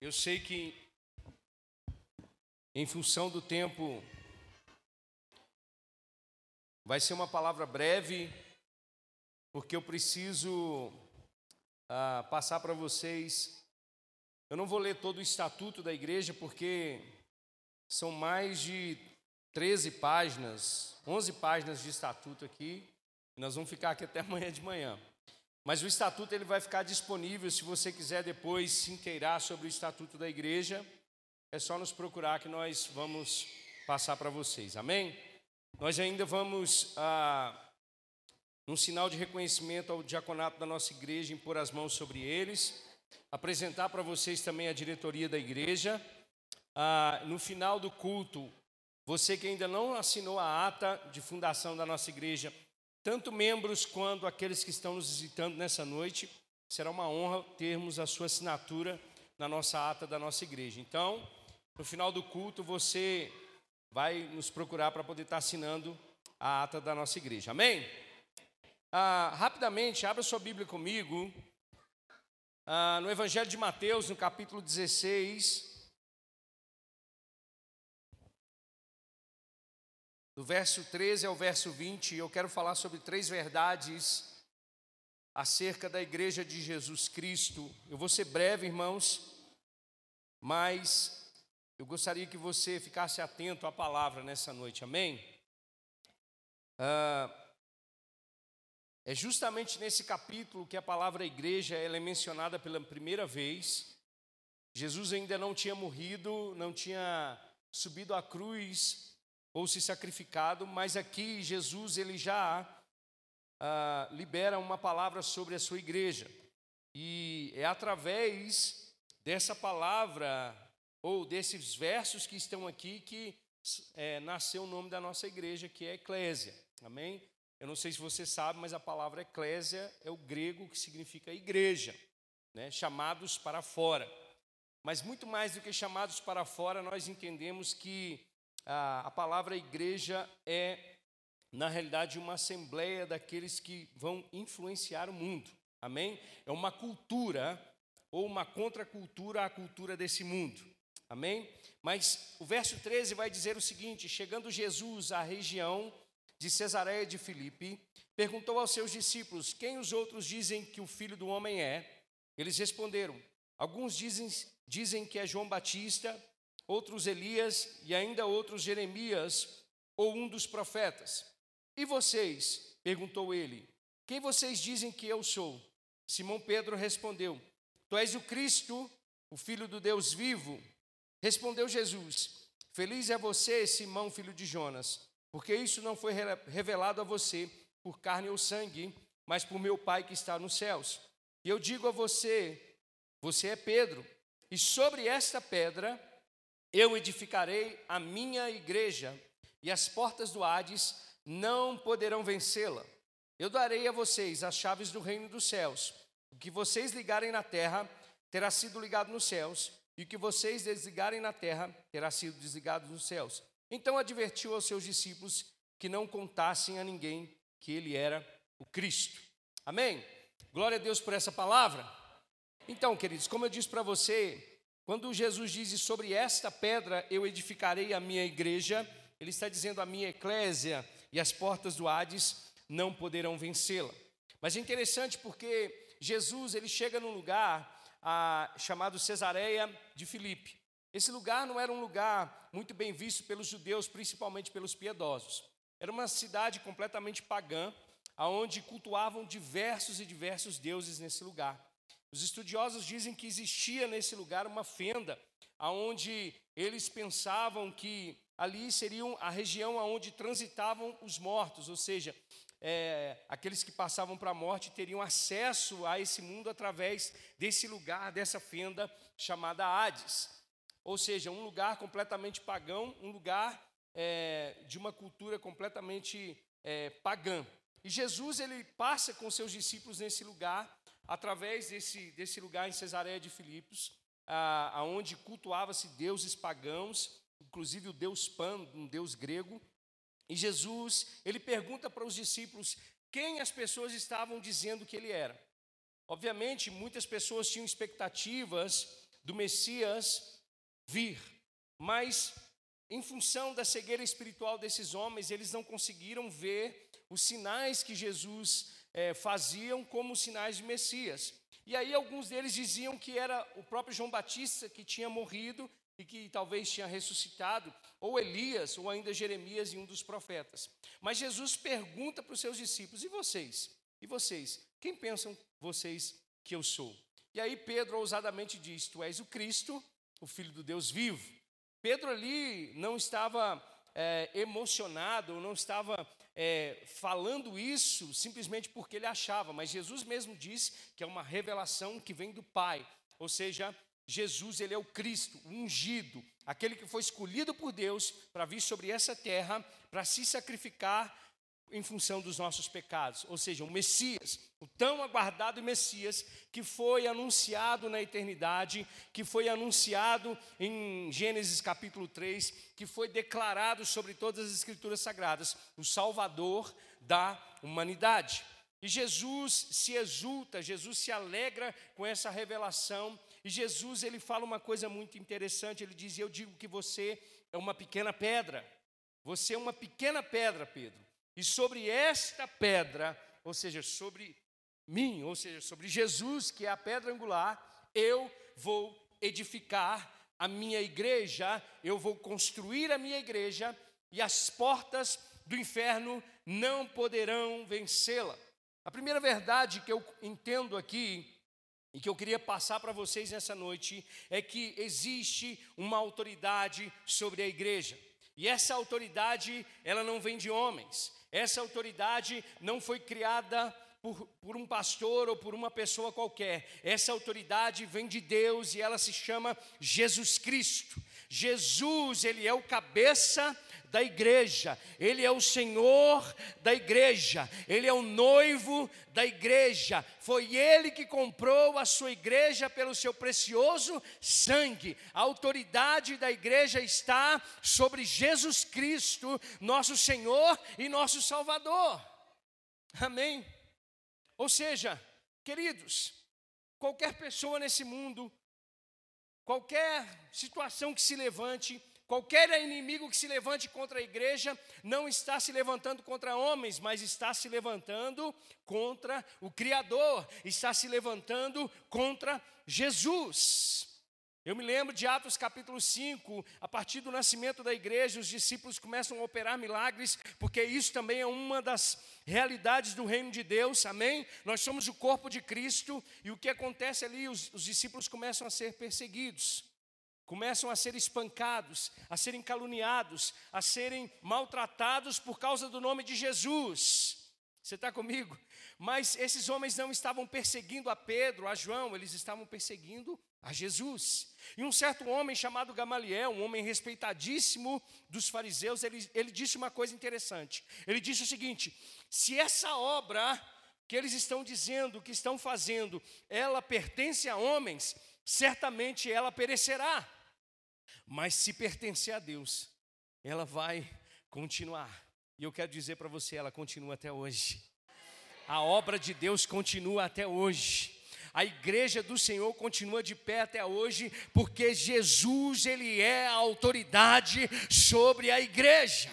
Eu sei que, em função do tempo, vai ser uma palavra breve, porque eu preciso ah, passar para vocês. Eu não vou ler todo o estatuto da igreja, porque são mais de 13 páginas, 11 páginas de estatuto aqui. Nós vamos ficar aqui até amanhã de manhã. Mas o estatuto ele vai ficar disponível se você quiser depois se inteirar sobre o estatuto da igreja. É só nos procurar que nós vamos passar para vocês. Amém? Nós ainda vamos, ah, num sinal de reconhecimento ao diaconato da nossa igreja, impor as mãos sobre eles, apresentar para vocês também a diretoria da igreja. Ah, no final do culto, você que ainda não assinou a ata de fundação da nossa igreja, tanto membros quanto aqueles que estão nos visitando nessa noite. Será uma honra termos a sua assinatura na nossa ata da nossa igreja. Então, no final do culto, você vai nos procurar para poder estar assinando a ata da nossa igreja. Amém? Ah, rapidamente, abra sua Bíblia comigo. Ah, no Evangelho de Mateus, no capítulo 16, do verso 13 ao verso 20, eu quero falar sobre três verdades acerca da igreja de Jesus Cristo. Eu vou ser breve, irmãos, mas eu gostaria que você ficasse atento à palavra nessa noite, amém? Ah, é justamente nesse capítulo que a palavra igreja ela é mencionada pela primeira vez. Jesus ainda não tinha morrido, não tinha subido à cruz ou se sacrificado, mas aqui Jesus ele já ah, libera uma palavra sobre a sua igreja. E é através dessa palavra, ou desses versos que estão aqui, que é, nasceu o nome da nossa igreja, que é Eclésia. Amém? Eu não sei se você sabe, mas a palavra eclésia é o grego que significa igreja, né? chamados para fora. Mas muito mais do que chamados para fora, nós entendemos que a, palavra igreja é, na realidade, uma assembleia daqueles que vão influenciar o mundo. Amém? É uma cultura ou uma contracultura à cultura desse mundo. Amém? Mas o verso 13 vai dizer o seguinte: Chegando Jesus à região de Cesareia de Filipe, perguntou aos seus discípulos: Quem os outros dizem que o filho do homem é? Eles responderam: Alguns dizem, dizem que é João Batista, outros Elias e ainda outros Jeremias ou um dos profetas. E vocês? perguntou ele. Quem vocês dizem que eu sou? Simão Pedro respondeu: Tu és o Cristo, o Filho do Deus vivo. Respondeu Jesus: Feliz é você, Simão, filho de Jonas, porque isso não foi revelado a você por carne ou sangue, mas por meu Pai que está nos céus. E eu digo a você: você é Pedro, e sobre esta pedra eu edificarei a minha igreja, e as portas do Hades não poderão vencê-la. Eu darei a vocês as chaves do reino dos céus. O que vocês ligarem na terra terá sido ligado nos céus, e o que vocês desligarem na terra terá sido desligado nos céus. Então advertiu aos seus discípulos que não contassem a ninguém que ele era o Cristo. Amém? Glória a Deus por essa palavra. Então, queridos, como eu disse para você, quando Jesus diz sobre esta pedra eu edificarei a minha igreja, ele está dizendo a minha eclésia e as portas do Hades não poderão vencê-la. Mas é interessante porque Jesus ele chega num lugar ah, chamado Cesareia de Filipe. Esse lugar não era um lugar muito bem visto pelos judeus, principalmente pelos piedosos. Era uma cidade completamente pagã, aonde cultuavam diversos e diversos deuses nesse lugar. Os estudiosos dizem que existia nesse lugar uma fenda, aonde eles pensavam que ali seria a região onde transitavam os mortos, ou seja, é, aqueles que passavam para a morte teriam acesso a esse mundo através desse lugar, dessa fenda chamada Hades. Ou seja, um lugar completamente pagão, um lugar é, de uma cultura completamente é, pagã. E Jesus ele passa com seus discípulos nesse lugar através desse, desse lugar em Cesareia de Filipos, aonde cultuava-se deuses pagãos, inclusive o deus Pan, um deus grego. E Jesus, ele pergunta para os discípulos quem as pessoas estavam dizendo que ele era. Obviamente, muitas pessoas tinham expectativas do Messias vir. Mas, em função da cegueira espiritual desses homens, eles não conseguiram ver os sinais que Jesus é, faziam como sinais de Messias. E aí alguns deles diziam que era o próprio João Batista que tinha morrido e que talvez tinha ressuscitado, ou Elias, ou ainda Jeremias e um dos profetas. Mas Jesus pergunta para os seus discípulos: e vocês? E vocês? Quem pensam vocês que eu sou? E aí Pedro ousadamente diz: Tu és o Cristo, o Filho do Deus vivo. Pedro ali não estava é, emocionado, não estava é, falando isso simplesmente porque ele achava, mas Jesus mesmo disse que é uma revelação que vem do Pai, ou seja, Jesus, ele é o Cristo, o ungido, aquele que foi escolhido por Deus para vir sobre essa terra, para se sacrificar em função dos nossos pecados, ou seja, o Messias, o tão aguardado Messias que foi anunciado na eternidade, que foi anunciado em Gênesis capítulo 3, que foi declarado sobre todas as escrituras sagradas, o Salvador da humanidade. E Jesus se exulta, Jesus se alegra com essa revelação e Jesus ele fala uma coisa muito interessante, ele diz: "Eu digo que você é uma pequena pedra. Você é uma pequena pedra, Pedro. E sobre esta pedra, ou seja, sobre mim, ou seja, sobre Jesus, que é a pedra angular, eu vou edificar a minha igreja, eu vou construir a minha igreja e as portas do inferno não poderão vencê-la. A primeira verdade que eu entendo aqui e que eu queria passar para vocês nessa noite é que existe uma autoridade sobre a igreja. E essa autoridade, ela não vem de homens. Essa autoridade não foi criada por, por, um pastor ou por uma pessoa qualquer. Essa autoridade vem de Deus e ela se chama Jesus Cristo. Jesus, ele é o cabeça da igreja, Ele é o Senhor da igreja, Ele é o noivo da igreja. Foi Ele que comprou a sua igreja pelo seu precioso sangue. A autoridade da igreja está sobre Jesus Cristo, nosso Senhor e nosso Salvador. Amém. Ou seja, queridos, qualquer pessoa nesse mundo, qualquer situação que se levante, Qualquer inimigo que se levante contra a igreja não está se levantando contra homens, mas está se levantando contra o Criador, está se levantando contra Jesus. Eu me lembro de Atos capítulo 5, a partir do nascimento da igreja, os discípulos começam a operar milagres, porque isso também é uma das realidades do reino de Deus, amém? Nós somos o corpo de Cristo, e o que acontece ali, os, os discípulos começam a ser perseguidos começam a ser espancados, a serem caluniados, a serem maltratados por causa do nome de Jesus. Você está comigo? Mas esses homens não estavam perseguindo a Pedro, a João, eles estavam perseguindo a Jesus. E um certo homem chamado Gamaliel, um homem respeitadíssimo dos fariseus, ele, ele disse uma coisa interessante. Ele disse o seguinte: se essa obra que eles estão dizendo, que estão fazendo, ela pertence a homens, certamente ela perecerá. Mas se pertencer a Deus, ela vai continuar. E eu quero dizer para você, ela continua até hoje. A obra de Deus continua até hoje. A igreja do Senhor continua de pé até hoje, porque Jesus, ele é a autoridade sobre a igreja.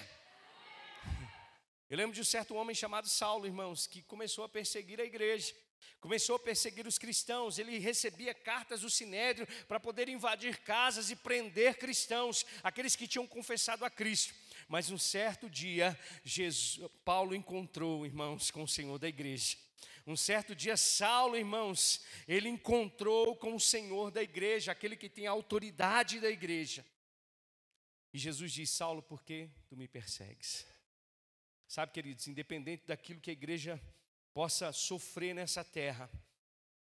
Eu lembro de um certo homem chamado Saulo, irmãos, que começou a perseguir a igreja começou a perseguir os cristãos, ele recebia cartas do sinédrio para poder invadir casas e prender cristãos, aqueles que tinham confessado a Cristo. Mas um certo dia, Jesus, Paulo encontrou, irmãos, com o Senhor da igreja. Um certo dia, Saulo, irmãos, ele encontrou com o Senhor da igreja, aquele que tem a autoridade da igreja. E Jesus diz: Saulo, por que tu me persegues? Sabe, queridos, independente daquilo que a igreja possa sofrer nessa terra,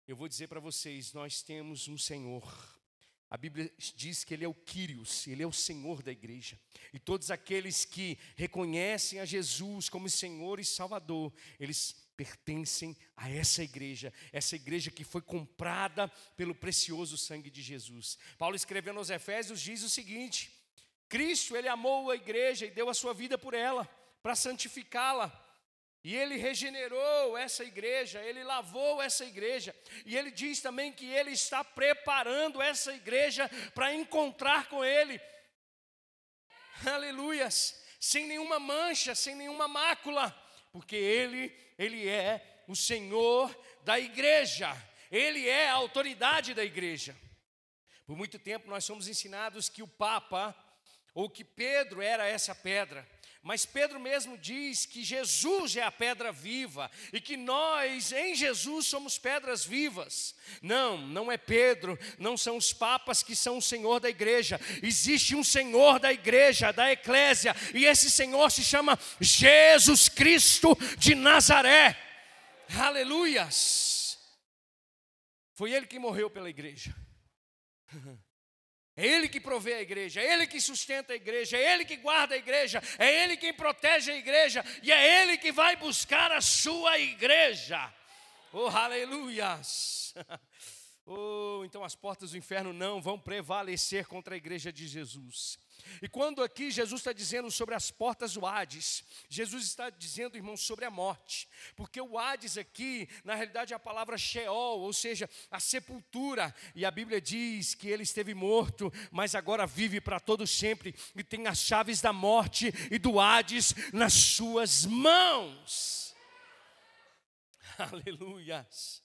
eu vou dizer para vocês: nós temos um Senhor. A Bíblia diz que Ele é o Quírios, Ele é o Senhor da igreja. E todos aqueles que reconhecem a Jesus como Senhor e Salvador, eles pertencem a essa igreja, essa igreja que foi comprada pelo precioso sangue de Jesus. Paulo escrevendo aos Efésios diz o seguinte: Cristo, Ele amou a igreja e deu a sua vida por ela, para santificá-la E ele regenerou essa igreja, ele lavou essa igreja, e ele diz também que ele está preparando essa igreja para encontrar com ele. Aleluias! Sem nenhuma mancha, sem nenhuma mácula, porque ele, ele é o Senhor da igreja. Ele é a autoridade da igreja. Por muito tempo nós somos ensinados que o Papa ou que Pedro era essa pedra. Mas Pedro mesmo diz que Jesus é a pedra viva e que nós em Jesus somos pedras vivas. Não, não é Pedro, não são os papas que são o Senhor da igreja. Existe um Senhor da igreja, da eclésia, e esse Senhor se chama Jesus Cristo de Nazaré. Aleluias! Foi ele que morreu pela igreja. É Ele que provê a igreja, é Ele que sustenta a igreja, é Ele que guarda a igreja, é Ele quem protege a igreja e é Ele que vai buscar a sua igreja. Oh, aleluias! Oh, então as portas do inferno não vão prevalecer contra a igreja de Jesus. E quando aqui Jesus está dizendo sobre as portas do Hades, Jesus está dizendo, irmãos, sobre a morte, porque o Hades aqui, na realidade, é a palavra Sheol, ou seja, a sepultura, e a Bíblia diz que ele esteve morto, mas agora vive para todo sempre e tem as chaves da morte e do Hades nas suas mãos. Aleluias.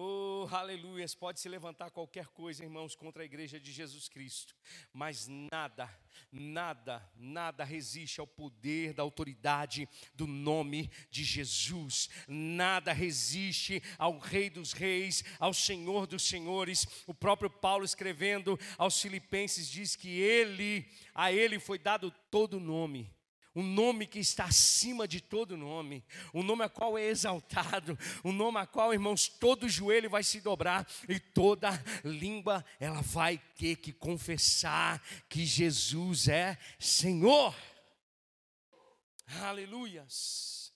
Oh, aleluias, pode se levantar qualquer coisa, irmãos, contra a igreja de Jesus Cristo, mas nada, nada, nada resiste ao poder da autoridade do nome de Jesus, nada resiste ao Rei dos Reis, ao Senhor dos Senhores. O próprio Paulo, escrevendo aos Filipenses, diz que ele, a ele foi dado todo o nome um nome que está acima de todo nome, um nome a qual é exaltado, um nome a qual, irmãos, todo joelho vai se dobrar e toda língua ela vai ter que confessar que Jesus é Senhor. Aleluias.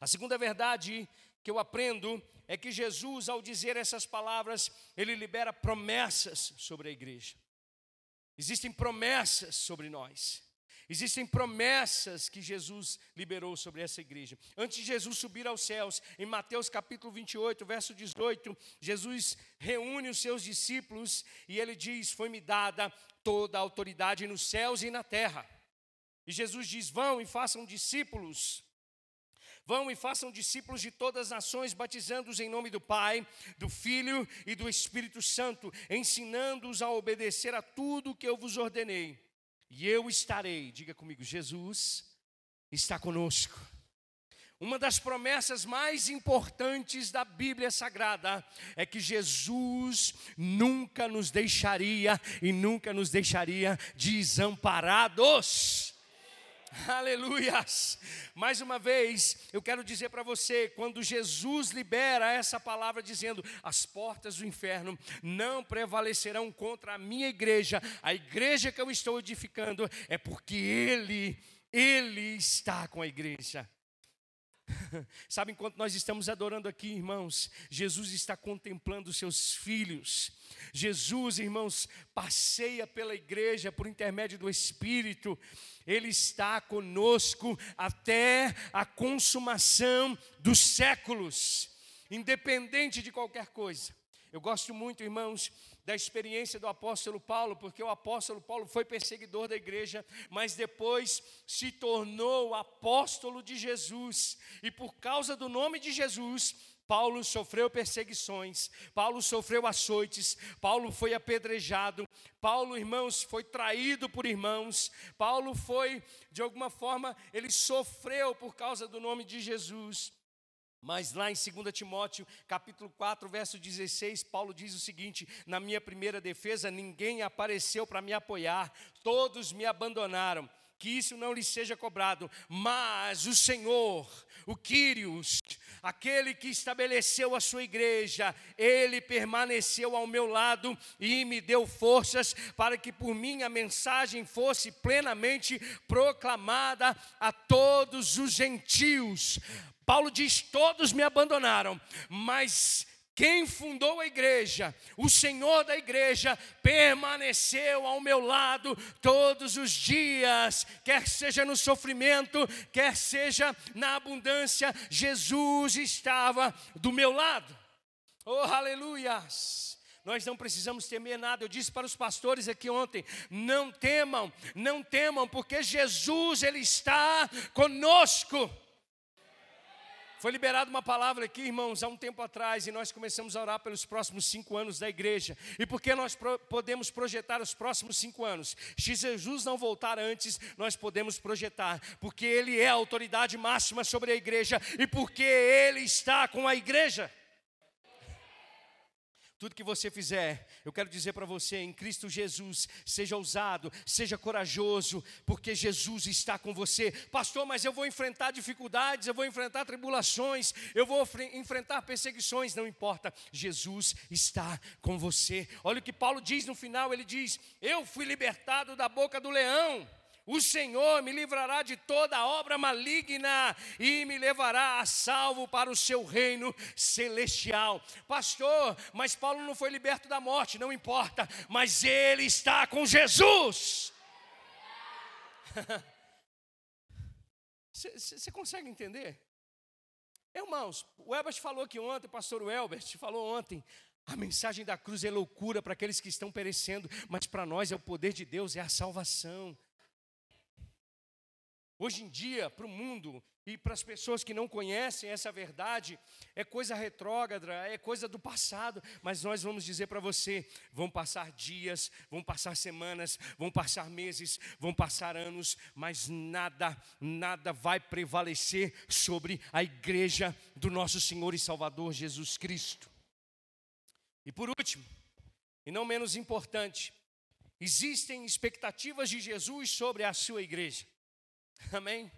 A segunda verdade que eu aprendo é que Jesus, ao dizer essas palavras, ele libera promessas sobre a igreja. Existem promessas sobre nós. Existem promessas que Jesus liberou sobre essa igreja. Antes de Jesus subir aos céus, em Mateus capítulo 28, verso 18, Jesus reúne os seus discípulos e ele diz: Foi-me dada toda a autoridade nos céus e na terra. E Jesus diz: Vão e façam discípulos. Vão e façam discípulos de todas as nações, batizando-os em nome do Pai, do Filho e do Espírito Santo, ensinando-os a obedecer a tudo o que eu vos ordenei e eu estarei, diga comigo, Jesus está conosco. Uma das promessas mais importantes da Bíblia Sagrada é que Jesus nunca nos deixaria e nunca nos deixaria desamparados. Aleluias! Mais uma vez, eu quero dizer para você: quando Jesus libera essa palavra dizendo, as portas do inferno não prevalecerão contra a minha igreja, a igreja que eu estou edificando, é porque Ele, Ele está com a igreja. Sabe, enquanto nós estamos adorando aqui, irmãos, Jesus está contemplando os seus filhos. Jesus, irmãos, passeia pela igreja por intermédio do Espírito. Ele está conosco até a consumação dos séculos, independente de qualquer coisa. Eu gosto muito, irmãos, da experiência do apóstolo Paulo, porque o apóstolo Paulo foi perseguidor da igreja, mas depois se tornou apóstolo de Jesus, e por causa do nome de Jesus, Paulo sofreu perseguições, Paulo sofreu açoites, Paulo foi apedrejado, Paulo, irmãos, foi traído por irmãos, Paulo foi, de alguma forma, ele sofreu por causa do nome de Jesus. Mas lá em 2 Timóteo, capítulo 4, verso 16, Paulo diz o seguinte: Na minha primeira defesa, ninguém apareceu para me apoiar, todos me abandonaram. Que isso não lhe seja cobrado, mas o Senhor, o Quírios, aquele que estabeleceu a sua igreja, ele permaneceu ao meu lado e me deu forças para que por mim a mensagem fosse plenamente proclamada a todos os gentios. Paulo diz: Todos me abandonaram, mas quem fundou a igreja, o Senhor da igreja, permaneceu ao meu lado todos os dias, quer seja no sofrimento, quer seja na abundância, Jesus estava do meu lado. Oh, aleluias! Nós não precisamos temer nada. Eu disse para os pastores aqui ontem: não temam, não temam, porque Jesus, Ele está conosco. Foi liberada uma palavra aqui, irmãos, há um tempo atrás, e nós começamos a orar pelos próximos cinco anos da igreja. E porque nós pro podemos projetar os próximos cinco anos? Se Jesus não voltar antes, nós podemos projetar, porque Ele é a autoridade máxima sobre a igreja e porque Ele está com a igreja. Tudo que você fizer, eu quero dizer para você, em Cristo Jesus, seja ousado, seja corajoso, porque Jesus está com você. Pastor, mas eu vou enfrentar dificuldades, eu vou enfrentar tribulações, eu vou enfrentar perseguições, não importa, Jesus está com você. Olha o que Paulo diz no final: ele diz: Eu fui libertado da boca do leão. O Senhor me livrará de toda obra maligna e me levará a salvo para o seu reino celestial. Pastor, mas Paulo não foi liberto da morte, não importa, mas ele está com Jesus. Você consegue entender? Irmãos, o Elbert falou aqui ontem, o pastor Elbert falou ontem, a mensagem da cruz é loucura para aqueles que estão perecendo, mas para nós é o poder de Deus, é a salvação. Hoje em dia, para o mundo e para as pessoas que não conhecem essa verdade, é coisa retrógrada, é coisa do passado, mas nós vamos dizer para você: vão passar dias, vão passar semanas, vão passar meses, vão passar anos, mas nada, nada vai prevalecer sobre a igreja do nosso Senhor e Salvador Jesus Cristo. E por último, e não menos importante, existem expectativas de Jesus sobre a sua igreja. Amém?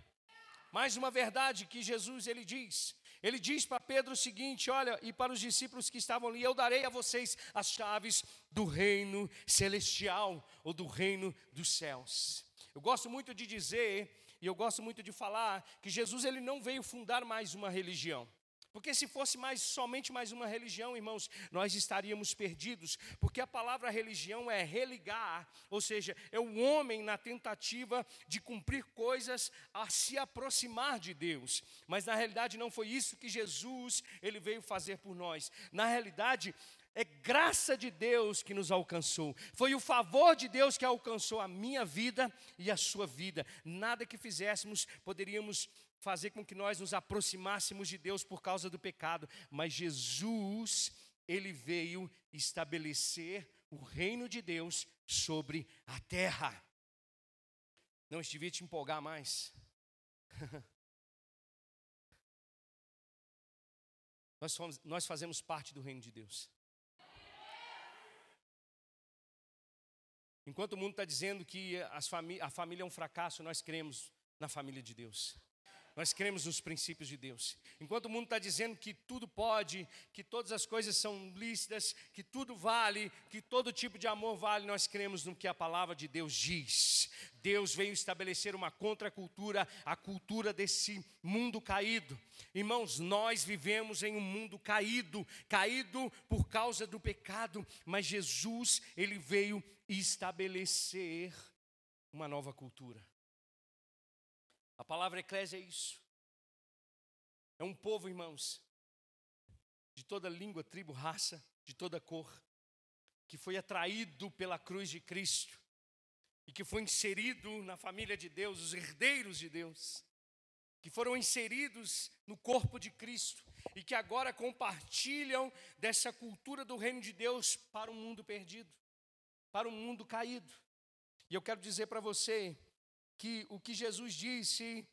Mais uma verdade que Jesus ele diz. Ele diz para Pedro o seguinte: olha, e para os discípulos que estavam ali, eu darei a vocês as chaves do reino celestial ou do reino dos céus. Eu gosto muito de dizer e eu gosto muito de falar que Jesus ele não veio fundar mais uma religião. Porque se fosse mais somente mais uma religião, irmãos, nós estaríamos perdidos, porque a palavra religião é religar, ou seja, é o homem na tentativa de cumprir coisas a se aproximar de Deus. Mas na realidade não foi isso que Jesus ele veio fazer por nós. Na realidade, é graça de Deus que nos alcançou. Foi o favor de Deus que alcançou a minha vida e a sua vida. Nada que fizéssemos poderíamos fazer com que nós nos aproximássemos de Deus por causa do pecado, mas Jesus, ele veio estabelecer o reino de Deus sobre a terra. Não, devia te empolgar mais. nós, somos, nós fazemos parte do reino de Deus. Enquanto o mundo está dizendo que a família é um fracasso, nós cremos na família de Deus. Nós cremos nos princípios de Deus. Enquanto o mundo está dizendo que tudo pode, que todas as coisas são lícitas, que tudo vale, que todo tipo de amor vale, nós cremos no que a palavra de Deus diz. Deus veio estabelecer uma contracultura, a cultura desse mundo caído. Irmãos, nós vivemos em um mundo caído, caído por causa do pecado, mas Jesus, ele veio estabelecer uma nova cultura. A palavra eclésia é isso. É um povo, irmãos, de toda língua, tribo, raça, de toda cor, que foi atraído pela cruz de Cristo e que foi inserido na família de Deus, os herdeiros de Deus, que foram inseridos no corpo de Cristo e que agora compartilham dessa cultura do reino de Deus para o mundo perdido, para o mundo caído. E eu quero dizer para você que o que Jesus disse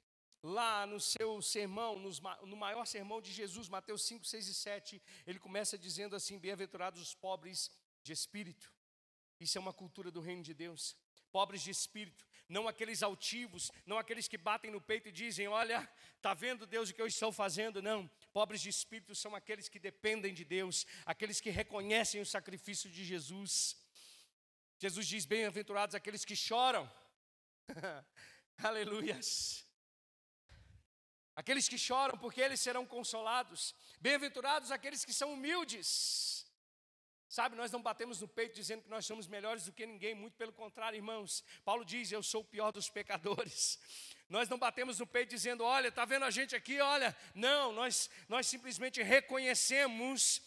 lá no seu sermão, no maior sermão de Jesus, Mateus 5, 6 e 7, ele começa dizendo assim: Bem-aventurados os pobres de espírito. Isso é uma cultura do reino de Deus. Pobres de espírito, não aqueles altivos, não aqueles que batem no peito e dizem: Olha, está vendo Deus o que eu estou fazendo? Não. Pobres de espírito são aqueles que dependem de Deus, aqueles que reconhecem o sacrifício de Jesus. Jesus diz: Bem-aventurados aqueles que choram Aleluias. Aqueles que choram, porque eles serão consolados. Bem-aventurados aqueles que são humildes. Sabe, nós não batemos no peito dizendo que nós somos melhores do que ninguém, muito pelo contrário, irmãos. Paulo diz: Eu sou o pior dos pecadores. Nós não batemos no peito dizendo: Olha, está vendo a gente aqui? Olha, não, nós, nós simplesmente reconhecemos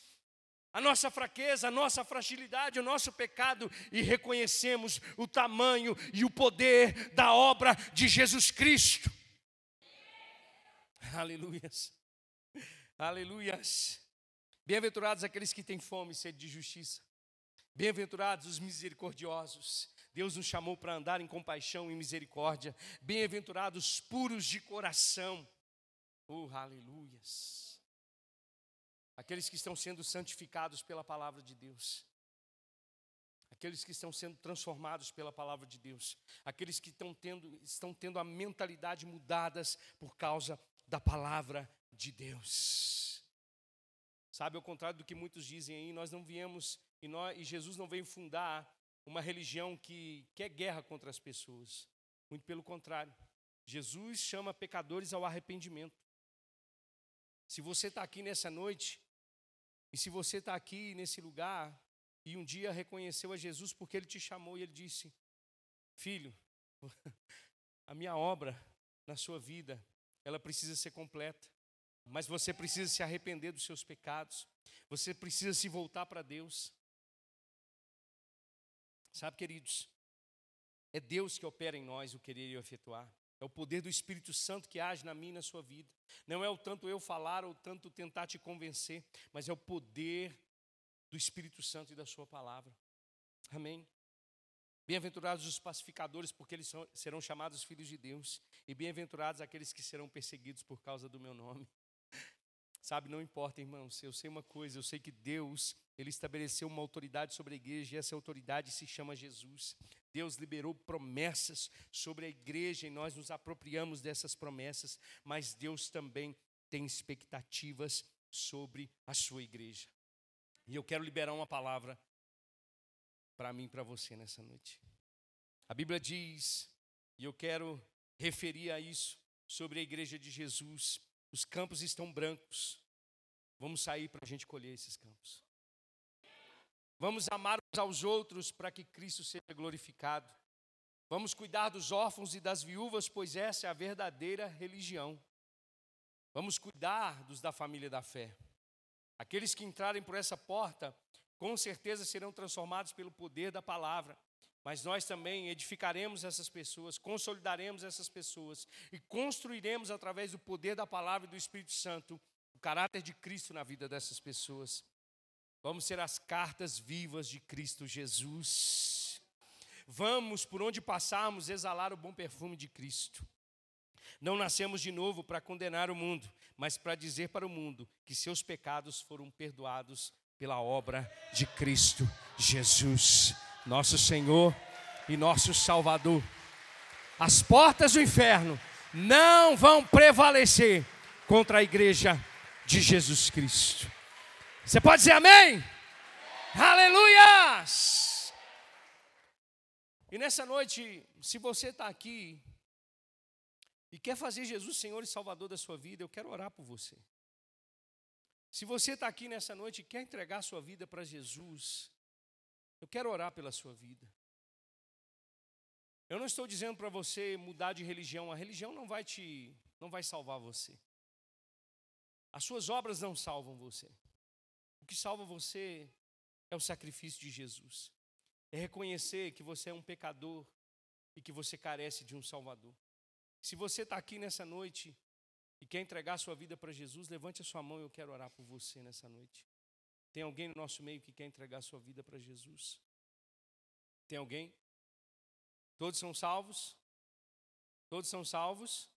a nossa fraqueza, a nossa fragilidade, o nosso pecado e reconhecemos o tamanho e o poder da obra de Jesus Cristo. Aleluias. Aleluias. Bem-aventurados aqueles que têm fome e sede de justiça. Bem-aventurados os misericordiosos. Deus nos chamou para andar em compaixão e misericórdia. Bem-aventurados puros de coração. Oh, aleluias aqueles que estão sendo santificados pela palavra de Deus, aqueles que estão sendo transformados pela palavra de Deus, aqueles que estão tendo, estão tendo a mentalidade mudadas por causa da palavra de Deus. Sabe, ao contrário do que muitos dizem aí, nós não viemos e, nós, e Jesus não veio fundar uma religião que quer guerra contra as pessoas. Muito pelo contrário. Jesus chama pecadores ao arrependimento. Se você está aqui nessa noite e se você está aqui nesse lugar e um dia reconheceu a Jesus porque ele te chamou e ele disse: Filho, a minha obra na sua vida, ela precisa ser completa, mas você precisa se arrepender dos seus pecados, você precisa se voltar para Deus. Sabe, queridos, é Deus que opera em nós o querer e o efetuar. É o poder do Espírito Santo que age na minha e na sua vida. Não é o tanto eu falar ou tanto tentar te convencer, mas é o poder do Espírito Santo e da sua palavra. Amém. Bem-aventurados os pacificadores, porque eles são, serão chamados filhos de Deus. E bem-aventurados aqueles que serão perseguidos por causa do meu nome. Sabe, não importa, irmãos, eu sei uma coisa, eu sei que Deus, Ele estabeleceu uma autoridade sobre a igreja, e essa autoridade se chama Jesus. Deus liberou promessas sobre a igreja e nós nos apropriamos dessas promessas, mas Deus também tem expectativas sobre a sua igreja. E eu quero liberar uma palavra para mim e para você nessa noite. A Bíblia diz, e eu quero referir a isso, sobre a igreja de Jesus: os campos estão brancos, vamos sair para a gente colher esses campos. Vamos amar uns aos outros para que Cristo seja glorificado. Vamos cuidar dos órfãos e das viúvas, pois essa é a verdadeira religião. Vamos cuidar dos da família da fé. Aqueles que entrarem por essa porta, com certeza serão transformados pelo poder da palavra. Mas nós também edificaremos essas pessoas, consolidaremos essas pessoas e construiremos através do poder da palavra e do Espírito Santo o caráter de Cristo na vida dessas pessoas. Vamos ser as cartas vivas de Cristo Jesus. Vamos, por onde passarmos, exalar o bom perfume de Cristo. Não nascemos de novo para condenar o mundo, mas para dizer para o mundo que seus pecados foram perdoados pela obra de Cristo Jesus, nosso Senhor e nosso Salvador. As portas do inferno não vão prevalecer contra a igreja de Jesus Cristo. Você pode dizer amém? amém. Aleluias! E nessa noite, se você está aqui e quer fazer Jesus Senhor e Salvador da sua vida, eu quero orar por você. Se você está aqui nessa noite e quer entregar a sua vida para Jesus, eu quero orar pela sua vida. Eu não estou dizendo para você mudar de religião, a religião não vai te não vai salvar você. As suas obras não salvam você que salva você é o sacrifício de Jesus. É reconhecer que você é um pecador e que você carece de um Salvador. Se você está aqui nessa noite e quer entregar sua vida para Jesus, levante a sua mão e eu quero orar por você nessa noite. Tem alguém no nosso meio que quer entregar sua vida para Jesus? Tem alguém? Todos são salvos? Todos são salvos?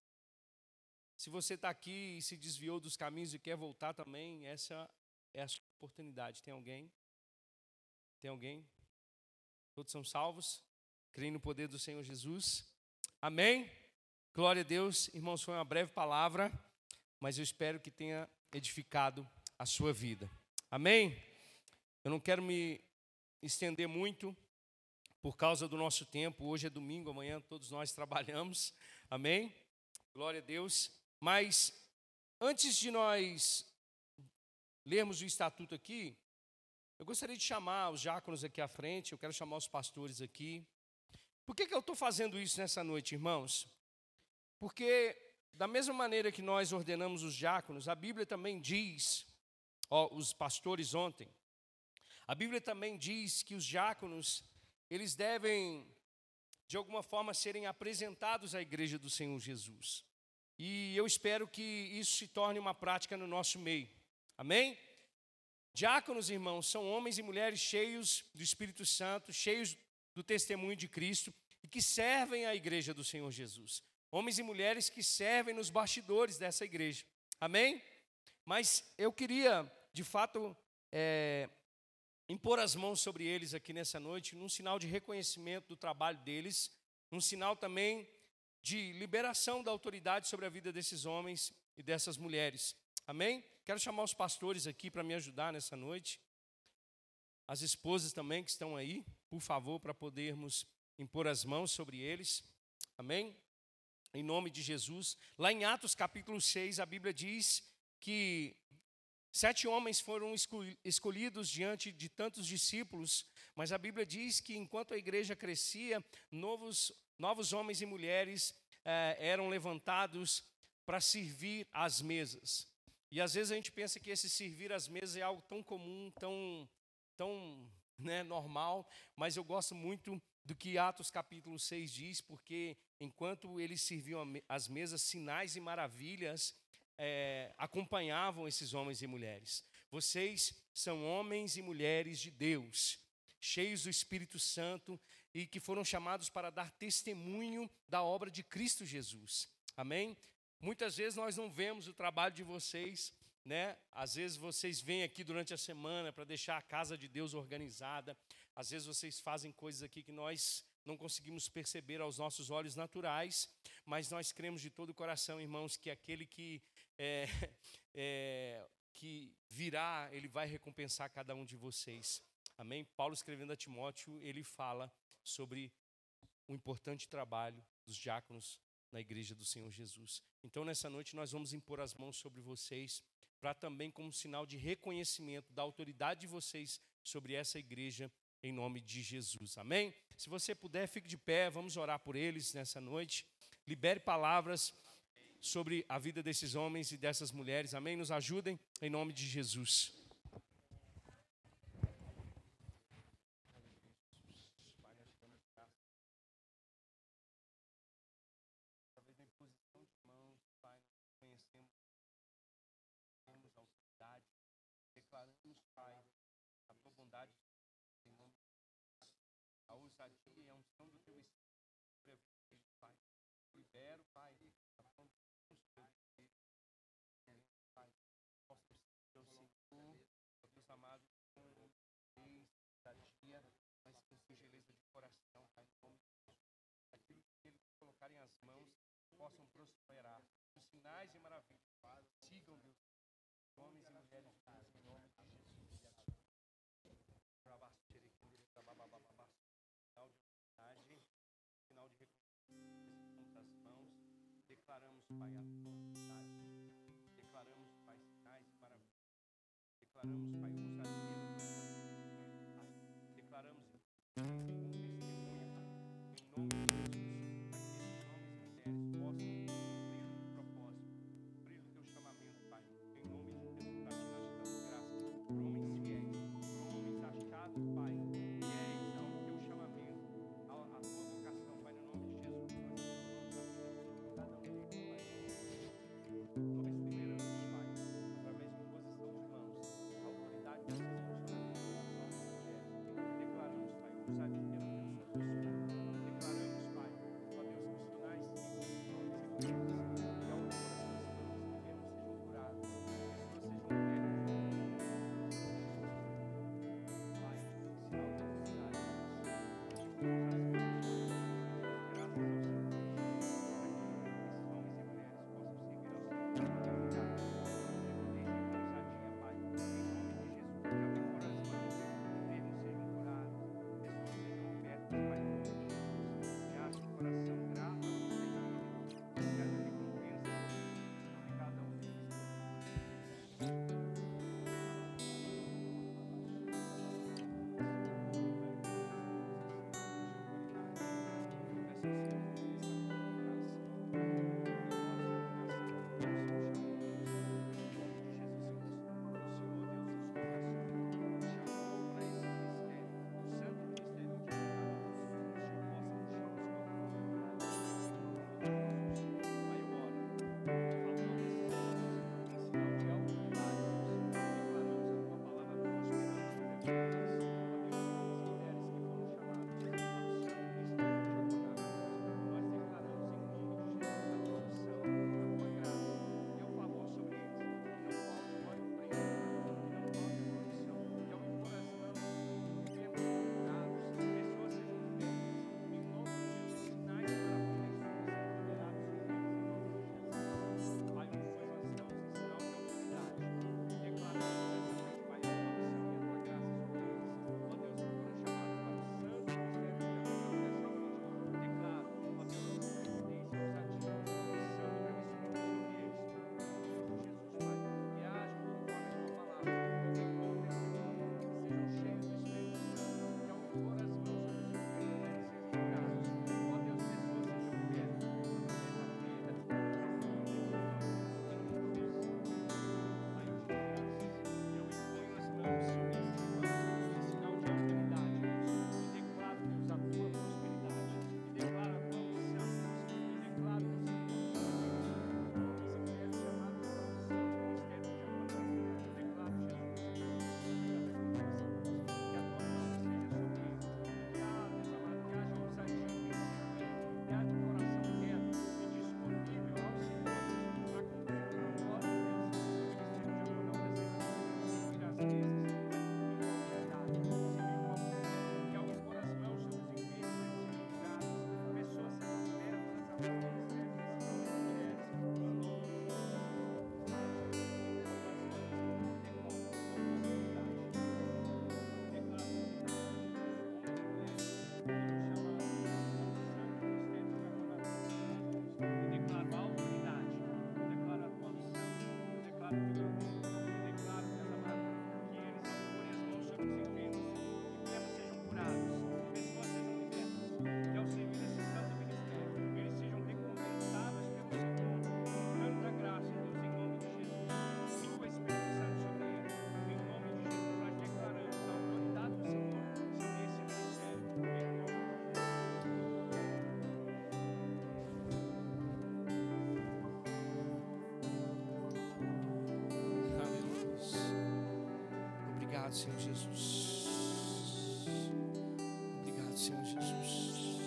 Se você está aqui e se desviou dos caminhos e quer voltar também, essa é a sua oportunidade. Tem alguém? Tem alguém? Todos são salvos? Creem no poder do Senhor Jesus? Amém? Glória a Deus. Irmãos, foi uma breve palavra, mas eu espero que tenha edificado a sua vida. Amém? Eu não quero me estender muito por causa do nosso tempo. Hoje é domingo, amanhã todos nós trabalhamos. Amém? Glória a Deus. Mas antes de nós lermos o estatuto aqui, eu gostaria de chamar os diáconos aqui à frente, eu quero chamar os pastores aqui. Por que, que eu estou fazendo isso nessa noite, irmãos? Porque, da mesma maneira que nós ordenamos os diáconos, a Bíblia também diz, ó, os pastores ontem, a Bíblia também diz que os diáconos, eles devem, de alguma forma, serem apresentados à igreja do Senhor Jesus. E eu espero que isso se torne uma prática no nosso meio. Amém? Diáconos, irmãos, são homens e mulheres cheios do Espírito Santo, cheios do testemunho de Cristo e que servem à igreja do Senhor Jesus. Homens e mulheres que servem nos bastidores dessa igreja. Amém? Mas eu queria, de fato, é, impor as mãos sobre eles aqui nessa noite, num sinal de reconhecimento do trabalho deles, num sinal também de liberação da autoridade sobre a vida desses homens e dessas mulheres. Amém? Quero chamar os pastores aqui para me ajudar nessa noite. As esposas também que estão aí, por favor, para podermos impor as mãos sobre eles. Amém? Em nome de Jesus. Lá em Atos capítulo 6, a Bíblia diz que sete homens foram escolhidos diante de tantos discípulos, mas a Bíblia diz que enquanto a igreja crescia, novos, novos homens e mulheres eh, eram levantados para servir às mesas. E às vezes a gente pensa que esse servir às mesas é algo tão comum, tão, tão né, normal, mas eu gosto muito do que Atos capítulo 6 diz, porque enquanto eles serviam às mesas, sinais e maravilhas é, acompanhavam esses homens e mulheres. Vocês são homens e mulheres de Deus, cheios do Espírito Santo e que foram chamados para dar testemunho da obra de Cristo Jesus. Amém? Muitas vezes nós não vemos o trabalho de vocês, né? Às vezes vocês vêm aqui durante a semana para deixar a casa de Deus organizada. Às vezes vocês fazem coisas aqui que nós não conseguimos perceber aos nossos olhos naturais, mas nós cremos de todo o coração, irmãos, que aquele que é, é, que virá, ele vai recompensar cada um de vocês. Amém? Paulo escrevendo a Timóteo, ele fala sobre o importante trabalho dos diáconos na igreja do Senhor Jesus. Então, nessa noite, nós vamos impor as mãos sobre vocês, para também, como sinal de reconhecimento da autoridade de vocês sobre essa igreja, em nome de Jesus. Amém? Se você puder, fique de pé, vamos orar por eles nessa noite. Libere palavras sobre a vida desses homens e dessas mulheres. Amém? Nos ajudem, em nome de Jesus. Os sinais e maravilhas sigam, Deus, homens e mulheres de em nome de Jesus. Sinal de unidade, sinal de reconhecimento mãos. Declaramos, Pai, a vontade. Declaramos, Pai, sinais e maravilhas. Declaramos, Pai, ousadia. prophesied Obrigado, Senhor Jesus. Obrigado, Senhor Jesus.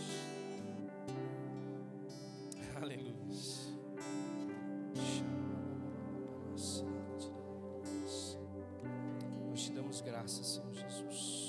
Aleluia. Nós te damos graças, Senhor Jesus.